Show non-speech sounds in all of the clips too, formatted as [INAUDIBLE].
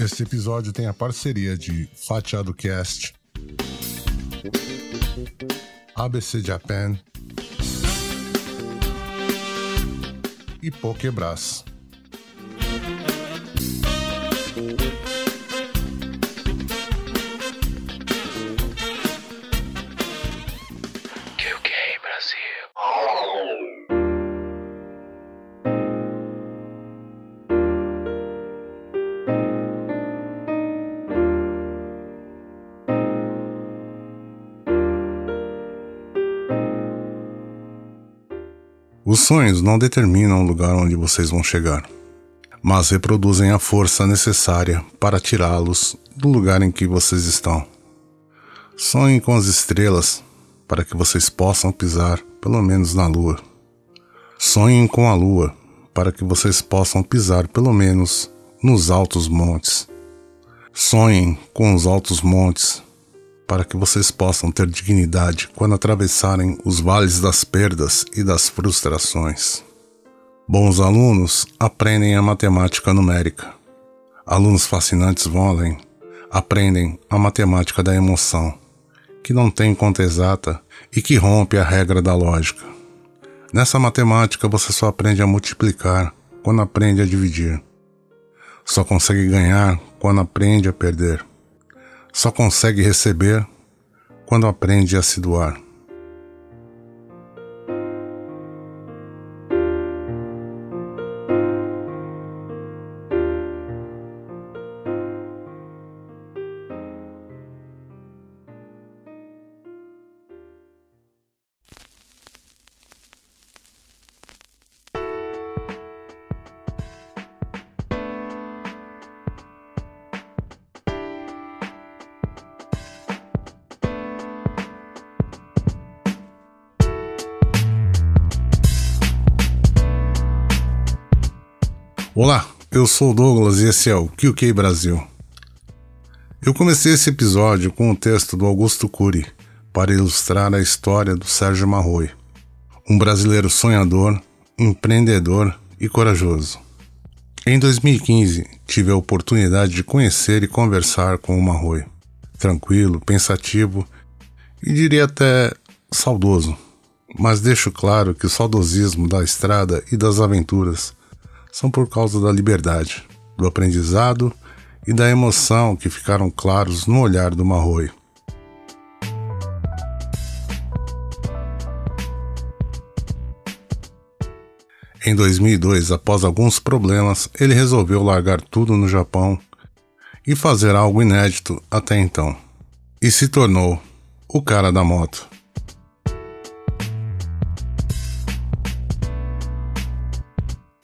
Este episódio tem a parceria de Fatiado Cast, ABC Japan e Pokebras. Os sonhos não determinam o lugar onde vocês vão chegar, mas reproduzem a força necessária para tirá-los do lugar em que vocês estão. Sonhem com as estrelas para que vocês possam pisar pelo menos na lua. Sonhem com a lua para que vocês possam pisar pelo menos nos altos montes. Sonhem com os altos montes para que vocês possam ter dignidade quando atravessarem os vales das perdas e das frustrações. Bons alunos aprendem a matemática numérica. Alunos fascinantes vão além. Aprendem a matemática da emoção, que não tem conta exata e que rompe a regra da lógica. Nessa matemática você só aprende a multiplicar quando aprende a dividir. Só consegue ganhar quando aprende a perder só consegue receber quando aprende a se doar. Olá, eu sou o Douglas e esse é o QK Brasil. Eu comecei esse episódio com o um texto do Augusto Cury para ilustrar a história do Sérgio Marroi, um brasileiro sonhador, empreendedor e corajoso. Em 2015, tive a oportunidade de conhecer e conversar com o Marroi, tranquilo, pensativo e diria até saudoso. Mas deixo claro que o saudosismo da estrada e das aventuras são por causa da liberdade, do aprendizado e da emoção que ficaram claros no olhar do Marroi. Em 2002, após alguns problemas, ele resolveu largar tudo no Japão e fazer algo inédito até então. E se tornou o cara da moto.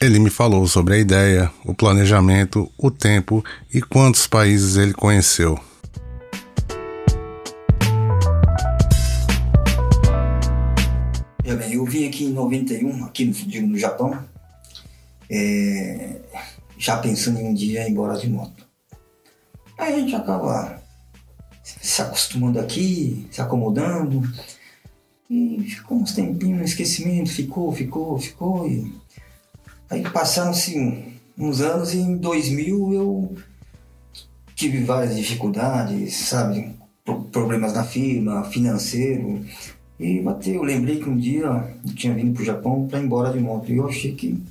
Ele me falou sobre a ideia, o planejamento, o tempo e quantos países ele conheceu. Eu vim aqui em 91, aqui no, no Japão, é, já pensando em um dia ir embora de moto. Aí a gente acaba se acostumando aqui, se acomodando, e ficou uns tempinhos no esquecimento, ficou, ficou, ficou, e Aí passaram-se uns anos e em 2000 eu tive várias dificuldades, sabe? Problemas na firma, financeiro. E bateu, eu lembrei que um dia eu tinha vindo para o Japão para ir embora de moto. E eu achei que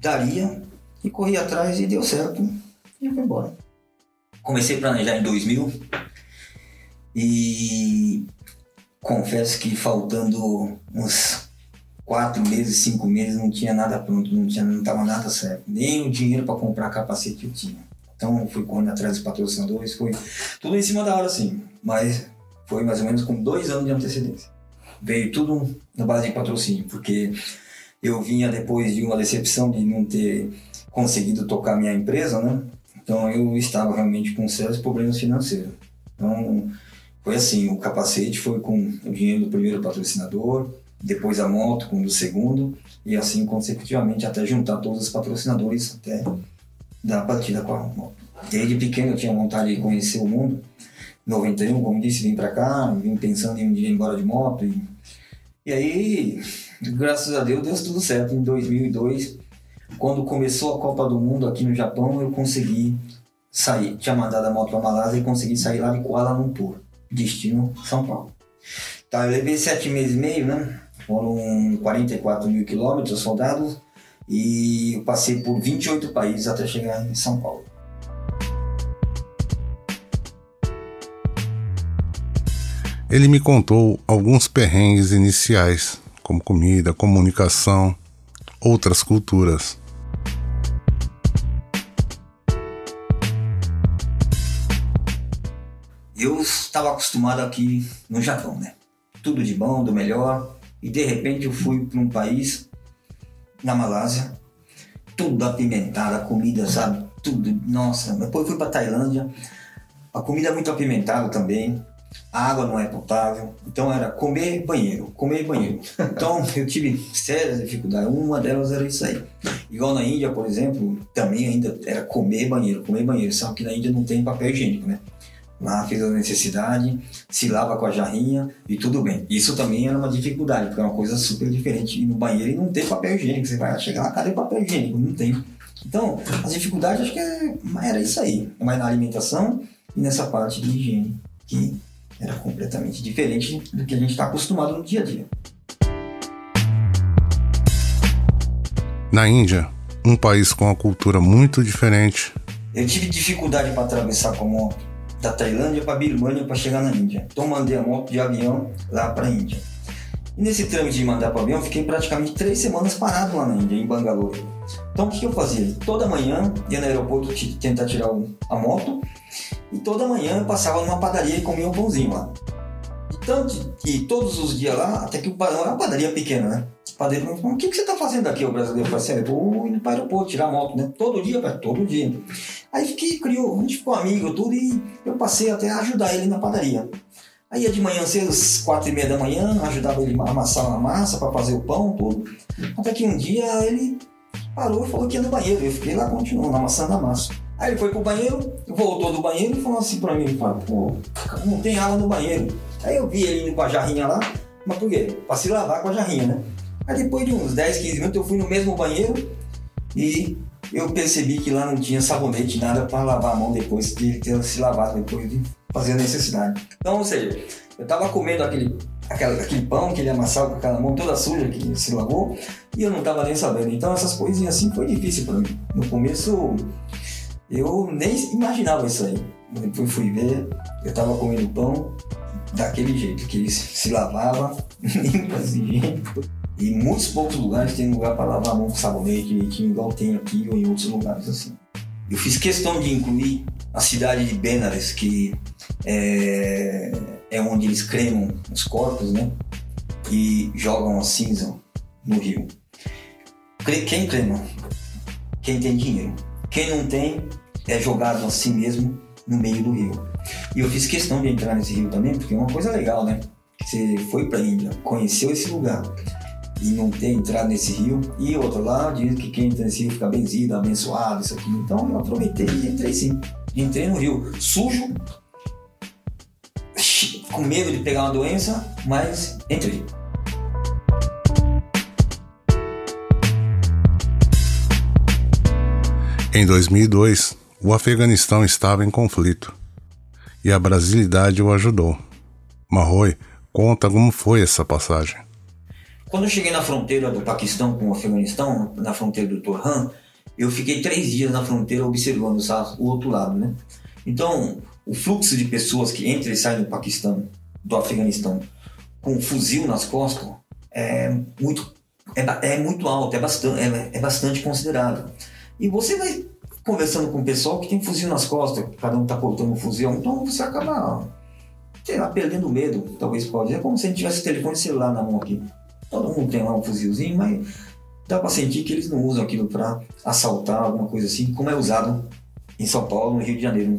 daria e corri atrás e deu certo. E eu fui embora. Comecei a planejar em 2000 e confesso que faltando uns quatro meses, cinco meses, não tinha nada pronto, não tinha, não estava nada certo. Nem o dinheiro para comprar capacete eu tinha. Então fui correndo atrás dos patrocinadores, foi tudo em cima da hora, assim. Mas foi mais ou menos com dois anos de antecedência. Veio tudo na base de patrocínio, porque eu vinha depois de uma decepção de não ter conseguido tocar minha empresa, né? Então eu estava realmente com sérios problemas financeiros. Então foi assim, o capacete foi com o dinheiro do primeiro patrocinador, depois a moto com o segundo, e assim consecutivamente até juntar todos os patrocinadores até dar a partida com a moto. Desde pequeno eu tinha vontade de conhecer o mundo. Em 91, como disse, vim para cá, vim pensando em um dia ir embora de moto. E, e aí, graças a Deus, deu tudo certo. Em 2002, Quando começou a Copa do Mundo aqui no Japão, eu consegui sair. Tinha mandado a moto para Malásia e consegui sair lá de Kuala Lumpur, destino São Paulo. Tá, eu levei sete meses e meio, né? Foram 44 mil quilômetros soldados e eu passei por 28 países até chegar em São Paulo. Ele me contou alguns perrengues iniciais, como comida, comunicação, outras culturas. Eu estava acostumado aqui no Japão, né? Tudo de bom, do melhor, e de repente eu fui para um país, na Malásia, tudo apimentado, a comida, sabe? Tudo, nossa. Depois fui para Tailândia, a comida é muito apimentada também, a água não é potável, então era comer banheiro, comer banheiro. Então [LAUGHS] eu tive sérias dificuldades, uma delas era isso aí. Igual na Índia, por exemplo, também ainda era comer banheiro, comer banheiro. Sabe que na Índia não tem papel higiênico, né? Lá fez a necessidade, se lava com a jarrinha e tudo bem. Isso também era uma dificuldade, porque é uma coisa super diferente ir no banheiro e não ter papel higiênico. Você vai chegar lá, cadê papel higiênico? Não tem. Então, as dificuldades acho que é, era isso aí. Mas na alimentação e nessa parte de higiene, que era completamente diferente do que a gente está acostumado no dia a dia. Na Índia, um país com uma cultura muito diferente. Eu tive dificuldade para atravessar com a moto da Tailândia para Birmania para chegar na Índia. Então mandei a moto de avião lá para a Índia. E nesse trâmite de mandar para o avião, fiquei praticamente três semanas parado lá na Índia, em Bangalore. Então o que eu fazia? Toda manhã ia no aeroporto tentar tirar a moto e toda manhã eu passava numa padaria e comia um pãozinho lá. E, tanto, e todos os dias lá, até que o era uma padaria pequena, né? Padeiro o que, que você está fazendo aqui, o brasileiro? Falei assim, eu vou indo para o aeroporto tirar a moto, né? Todo dia, todo dia. Aí fiquei, criou, a gente ficou amigo tudo e eu passei até a ajudar ele na padaria. Aí ia de manhã cedo, às quatro e meia da manhã, ajudava ele a amassar a massa para fazer o pão, tudo. Até que um dia ele parou e falou que ia no banheiro. Eu fiquei lá continuando amassando a massa. Aí ele foi pro banheiro, voltou do banheiro e falou assim pra mim, pô, não tem água no banheiro. Aí eu vi ele indo com a jarrinha lá, mas por quê? Pra se lavar com a jarrinha, né? Aí depois de uns 10, 15 minutos eu fui no mesmo banheiro e eu percebi que lá não tinha sabonete, nada para lavar a mão depois de ter se lavado, depois de fazer a necessidade. Então, ou seja, eu tava comendo aquele, aquele, pão que ele amassava com aquela mão toda suja que se lavou e eu não tava nem sabendo. Então, essas coisinhas assim foi difícil para mim. No começo, eu nem imaginava isso aí. Depois fui ver, eu tava comendo pão daquele jeito, que ele se lavava, [LAUGHS] limpo assim, e muitos poucos lugares tem lugar para lavar a mão com sabonete direitinho, igual tem aqui ou em outros lugares assim. Eu fiz questão de incluir a cidade de Benares, que é, é onde eles cremam os corpos, né? E jogam a cinza no rio. Quem crema? Quem tem dinheiro. Quem não tem é jogado assim mesmo no meio do rio. E eu fiz questão de entrar nesse rio também, porque é uma coisa legal, né? Você foi para a Índia, conheceu esse lugar e não ter entrado nesse rio. E outro lá diz que quem entra nesse rio fica benzido, abençoado, isso aqui. Então eu aproveitei e entrei sim. Entrei no rio sujo, com medo de pegar uma doença, mas entrei. Em 2002, o Afeganistão estava em conflito e a brasilidade o ajudou. Marroi conta como foi essa passagem. Quando eu cheguei na fronteira do Paquistão com o Afeganistão, na fronteira do Torran, eu fiquei três dias na fronteira observando o outro lado, né? Então, o fluxo de pessoas que entram e saem do Paquistão, do Afeganistão, com um fuzil nas costas, é muito, é, é muito alto, é bastante, é, é bastante considerável. E você vai conversando com o pessoal que tem fuzil nas costas, cada um tá portando um fuzil, então você acaba, sei lá, perdendo medo, talvez pode. É como se a gente tivesse telefone celular na mão aqui. Todo mundo tem lá um fuzilzinho, mas dá para sentir que eles não usam aquilo para assaltar, alguma coisa assim, como é usado em São Paulo, no Rio de Janeiro,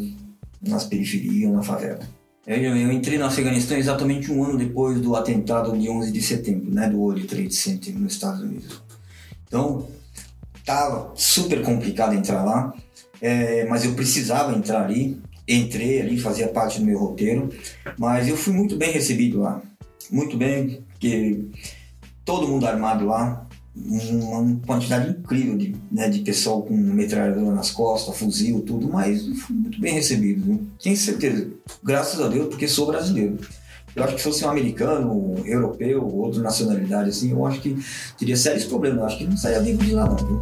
nas periferias, na favela. Eu, eu, entrei no Afeganistão exatamente um ano depois do atentado de 11 de setembro, né, do World Trade Center nos Estados Unidos. Então, tava super complicado entrar lá, é, mas eu precisava entrar ali. Entrei ali, fazia parte do meu roteiro, mas eu fui muito bem recebido lá. Muito bem, porque todo mundo armado lá, uma quantidade incrível de, né, de pessoal com metralhadora nas costas, fuzil, tudo, mas fui muito bem recebido. Viu? Tenho certeza, graças a Deus, porque sou brasileiro. Eu acho que se fosse um americano, um europeu, outra nacionalidade, assim, eu acho que teria sérios problemas. Eu acho que não saia vivo de lá, não. Viu?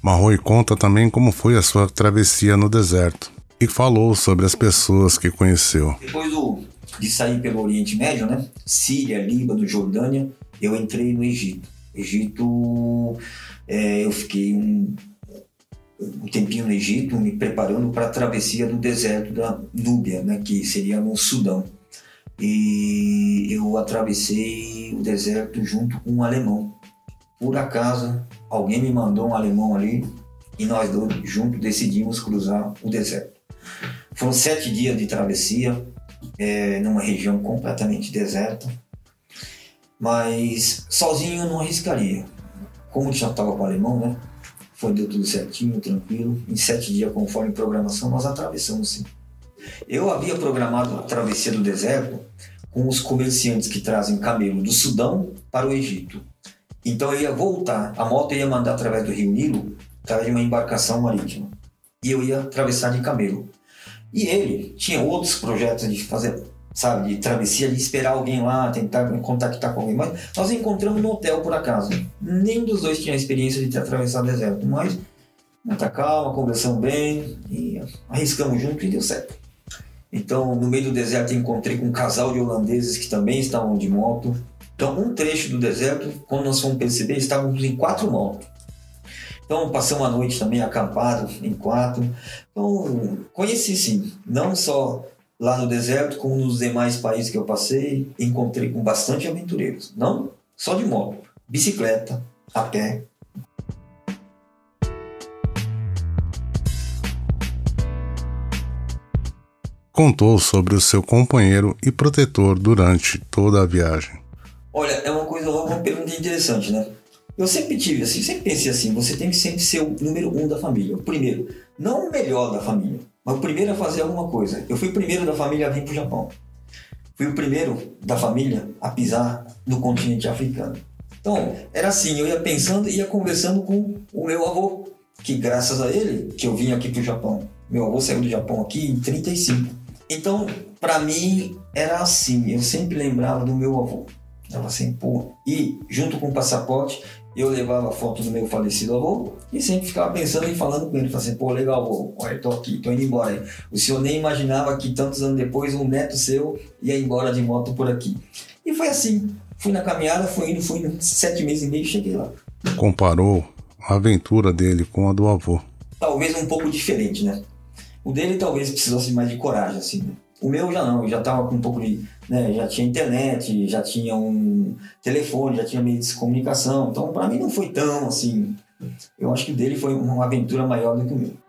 Marroi conta também como foi a sua travessia no deserto e falou sobre as pessoas que conheceu. Depois do, de sair pelo Oriente Médio, né? Síria, Líbano, Jordânia, eu entrei no Egito. Egito, é, eu fiquei um, um tempinho no Egito, me preparando para a travessia do deserto da Núbia, né, que seria no Sudão. E eu atravessei o deserto junto com um alemão. Por acaso, alguém me mandou um alemão ali e nós dois juntos decidimos cruzar o deserto. Foram sete dias de travessia, é, numa região completamente deserta, mas sozinho eu não arriscaria. Como já estava com o alemão, né? Foi, deu tudo certinho, tranquilo. Em sete dias, conforme programação, nós atravessamos sim. Eu havia programado a travessia do deserto com os comerciantes que trazem camelo do Sudão para o Egito. Então eu ia voltar, a moto ia mandar através do Rio Nilo, através de uma embarcação marítima. E eu ia atravessar de camelo. E ele tinha outros projetos de fazer, sabe, de travessia, de esperar alguém lá, tentar contactar com alguém. Mas nós encontramos no hotel por acaso. Nem dos dois tinha experiência de ter atravessado o deserto, mas muita calma, conversamos bem e arriscamos junto e deu certo. Então, no meio do deserto, encontrei com um casal de holandeses que também estavam de moto. Então, um trecho do deserto, quando nós fomos perceber, estávamos em quatro motos. Então, passamos a noite também acampado em quatro. Então, conheci sim, não só lá no deserto, como nos demais países que eu passei, encontrei com bastante aventureiros. Não só de moto, bicicleta, a pé. Contou sobre o seu companheiro e protetor durante toda a viagem. Olha, é uma coisa, uma pergunta interessante, né? Eu sempre tive assim, sempre pensei assim, você tem que sempre ser o número um da família. O primeiro, não o melhor da família, mas o primeiro a fazer alguma coisa. Eu fui o primeiro da família a vir para o Japão. Fui o primeiro da família a pisar no continente africano. Então, era assim, eu ia pensando e ia conversando com o meu avô, que graças a ele que eu vim aqui para o Japão. Meu avô saiu do Japão aqui em 35. Então, para mim, era assim, eu sempre lembrava do meu avô. Ela assim, pô. E junto com o passaporte, eu levava foto do meu falecido avô e sempre ficava pensando e falando com ele. Falava assim, pô, legal, avô, olha, tô aqui, tô indo embora aí. O senhor nem imaginava que tantos anos depois um neto seu ia embora de moto por aqui. E foi assim. Fui na caminhada, fui indo, fui indo, sete meses e meio e cheguei lá. Comparou a aventura dele com a do avô. Talvez um pouco diferente, né? O dele talvez precisasse mais de coragem, assim. Né? O meu já não, já estava com um pouco de. Né, já tinha internet, já tinha um telefone, já tinha meio de comunicação. Então, para mim, não foi tão assim. Eu acho que o dele foi uma aventura maior do que o meu.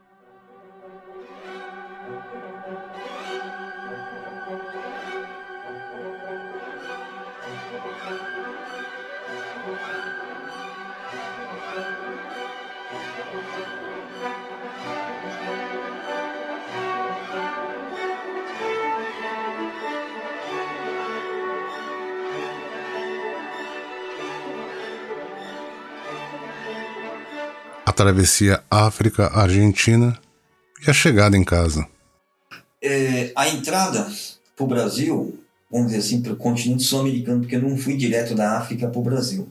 Travessia África-Argentina e a chegada em casa. É, a entrada para o Brasil, vamos dizer assim, para o continente sul-americano, porque eu não fui direto da África para o Brasil.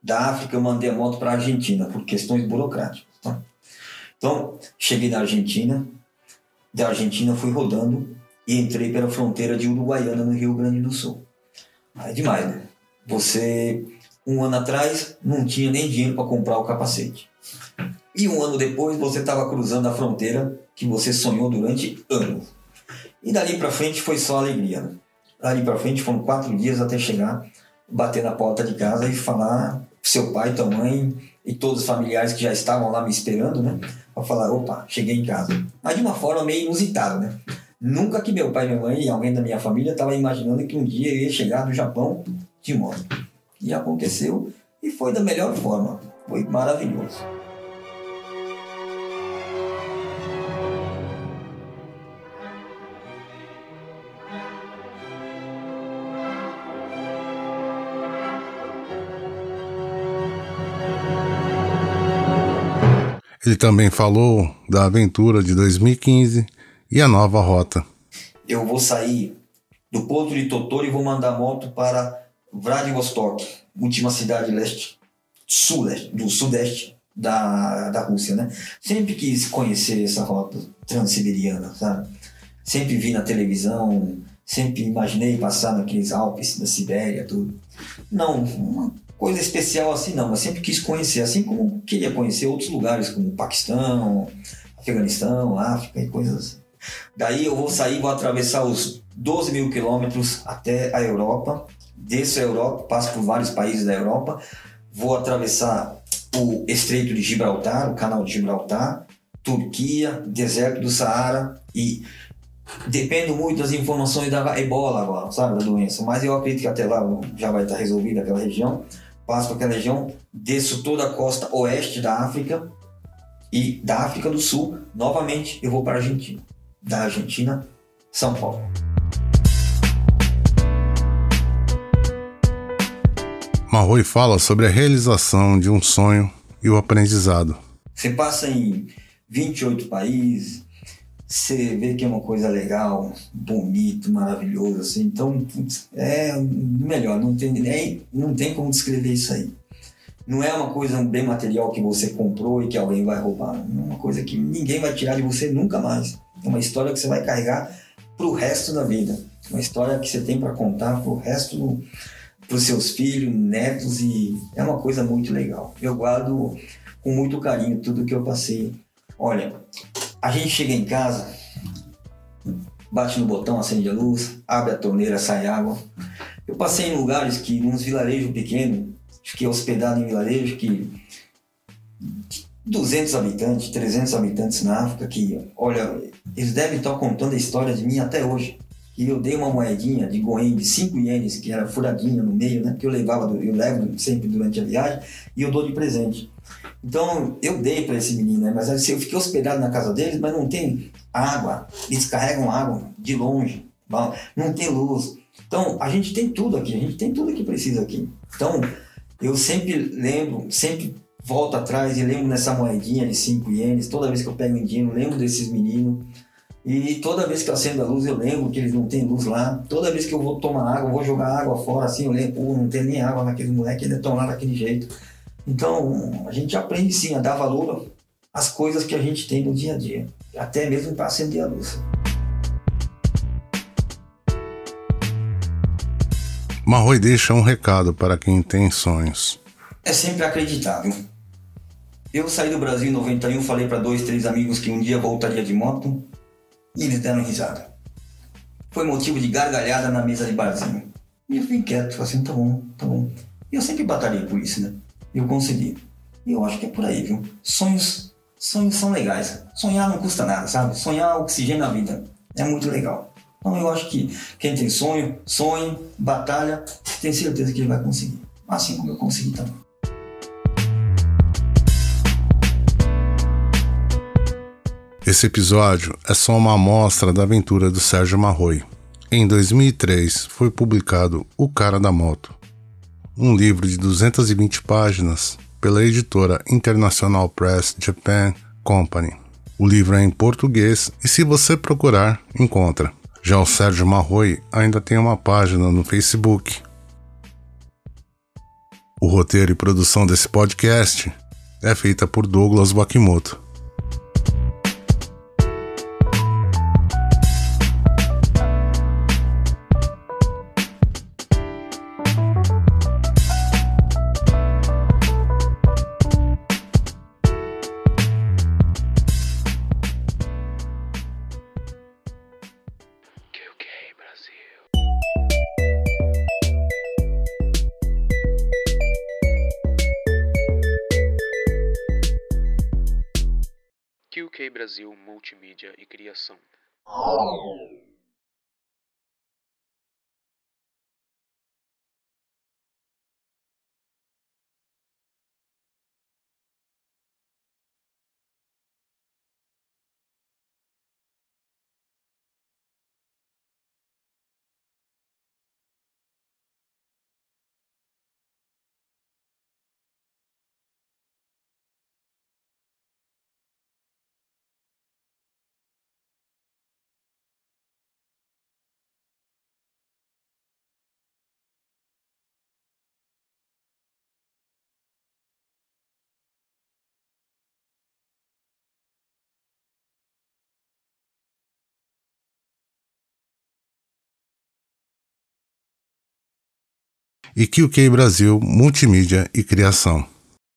Da África eu mandei a moto para a Argentina, por questões burocráticas. Tá? Então, cheguei na Argentina, da Argentina fui rodando e entrei pela fronteira de Uruguaiana, no Rio Grande do Sul. É demais, né? Você, um ano atrás, não tinha nem dinheiro para comprar o capacete. E um ano depois você estava cruzando a fronteira que você sonhou durante anos. E dali para frente foi só alegria. Né? Dali para frente foram quatro dias até chegar, bater na porta de casa e falar seu pai, tua mãe e todos os familiares que já estavam lá me esperando, né? Para falar, opa, cheguei em casa. Mas de uma forma meio inusitada, né? Nunca que meu pai, minha mãe e alguém da minha família estava imaginando que um dia eu ia chegar no Japão de moto. E aconteceu e foi da melhor forma. Foi maravilhoso. Ele também falou da aventura de 2015 e a nova rota. Eu vou sair do ponto de Totoro e vou mandar moto para Vladivostok, última cidade leste sul, do sudeste da, da Rússia, né? Sempre quis conhecer essa rota transiberiana, sabe? Sempre vi na televisão, sempre imaginei passar naqueles Alpes da Sibéria, tudo. Não, uma coisa especial assim não, mas sempre quis conhecer, assim como queria conhecer outros lugares, como Paquistão, Afeganistão, África e coisas assim. Daí eu vou sair, vou atravessar os 12 mil quilômetros até a Europa, desço a Europa, passo por vários países da Europa, vou atravessar o Estreito de Gibraltar, o Canal de Gibraltar, Turquia, deserto do Saara e dependo muito das informações da ebola agora, sabe, da doença, mas eu acredito que até lá já vai estar resolvida aquela região. Passo por aquela região, desço toda a costa oeste da África e da África do Sul, novamente eu vou para a Argentina. Da Argentina, São Paulo. Marroi fala sobre a realização de um sonho e o aprendizado. Você passa em 28 países, você vê que é uma coisa legal, bonito, maravilhoso, assim. Então, é melhor, não tem, nem, não tem como descrever isso aí. Não é uma coisa, bem material que você comprou e que alguém vai roubar. É uma coisa que ninguém vai tirar de você nunca mais. É uma história que você vai carregar para o resto da vida. Uma história que você tem para contar para o resto, para os seus filhos, netos, e é uma coisa muito legal. Eu guardo com muito carinho tudo que eu passei. Olha, a gente chega em casa, bate no botão, acende a luz, abre a torneira, sai água. Eu passei em lugares que, nos vilarejos pequenos, fiquei hospedado em vilarejos que 200 habitantes, 300 habitantes na África, que, olha, eles devem estar contando a história de mim até hoje. E eu dei uma moedinha de Goen de 5 ienes, que era furadinha no meio, né? Que eu levava, eu levo sempre durante a viagem, e eu dou de presente. Então eu dei para esse menino, né? mas assim, eu fiquei hospedado na casa deles, mas não tem água, eles carregam água de longe, não tem luz. Então a gente tem tudo aqui, a gente tem tudo que precisa aqui. Então eu sempre lembro, sempre volto atrás e lembro nessa moedinha de 5 ienes, toda vez que eu pego um dinheiro, lembro desses meninos. E toda vez que eu acendo a luz, eu lembro que eles não têm luz lá. Toda vez que eu vou tomar água, vou jogar água fora, assim, eu lembro, pô, não tem nem água naqueles moleques, eles estão lá daquele jeito. Então, a gente aprende sim a dar valor às coisas que a gente tem no dia a dia, até mesmo para acender a luz. Marroi deixa um recado para quem tem sonhos. É sempre acreditável. Eu saí do Brasil em 91, falei para dois, três amigos que um dia voltaria de moto e eles deram risada. Foi motivo de gargalhada na mesa de barzinho. E eu fiquei quieto, falei assim, tá bom, tá bom. E eu sempre batalhei por isso, né? eu consegui. E eu acho que é por aí, viu? Sonhos, sonhos são legais. Sonhar não custa nada, sabe? Sonhar oxigena a vida. É muito legal. Então eu acho que quem tem sonho, sonhe, batalha, tem certeza que ele vai conseguir. Assim como eu consegui também. Esse episódio é só uma amostra da aventura do Sérgio Marroi. Em 2003 foi publicado O Cara da Moto, um livro de 220 páginas pela editora International Press Japan Company. O livro é em português e, se você procurar, encontra. Já o Sérgio Marroi ainda tem uma página no Facebook. O roteiro e produção desse podcast é feita por Douglas Wakimoto. Multimídia e Criação. E QK Brasil Multimídia e Criação.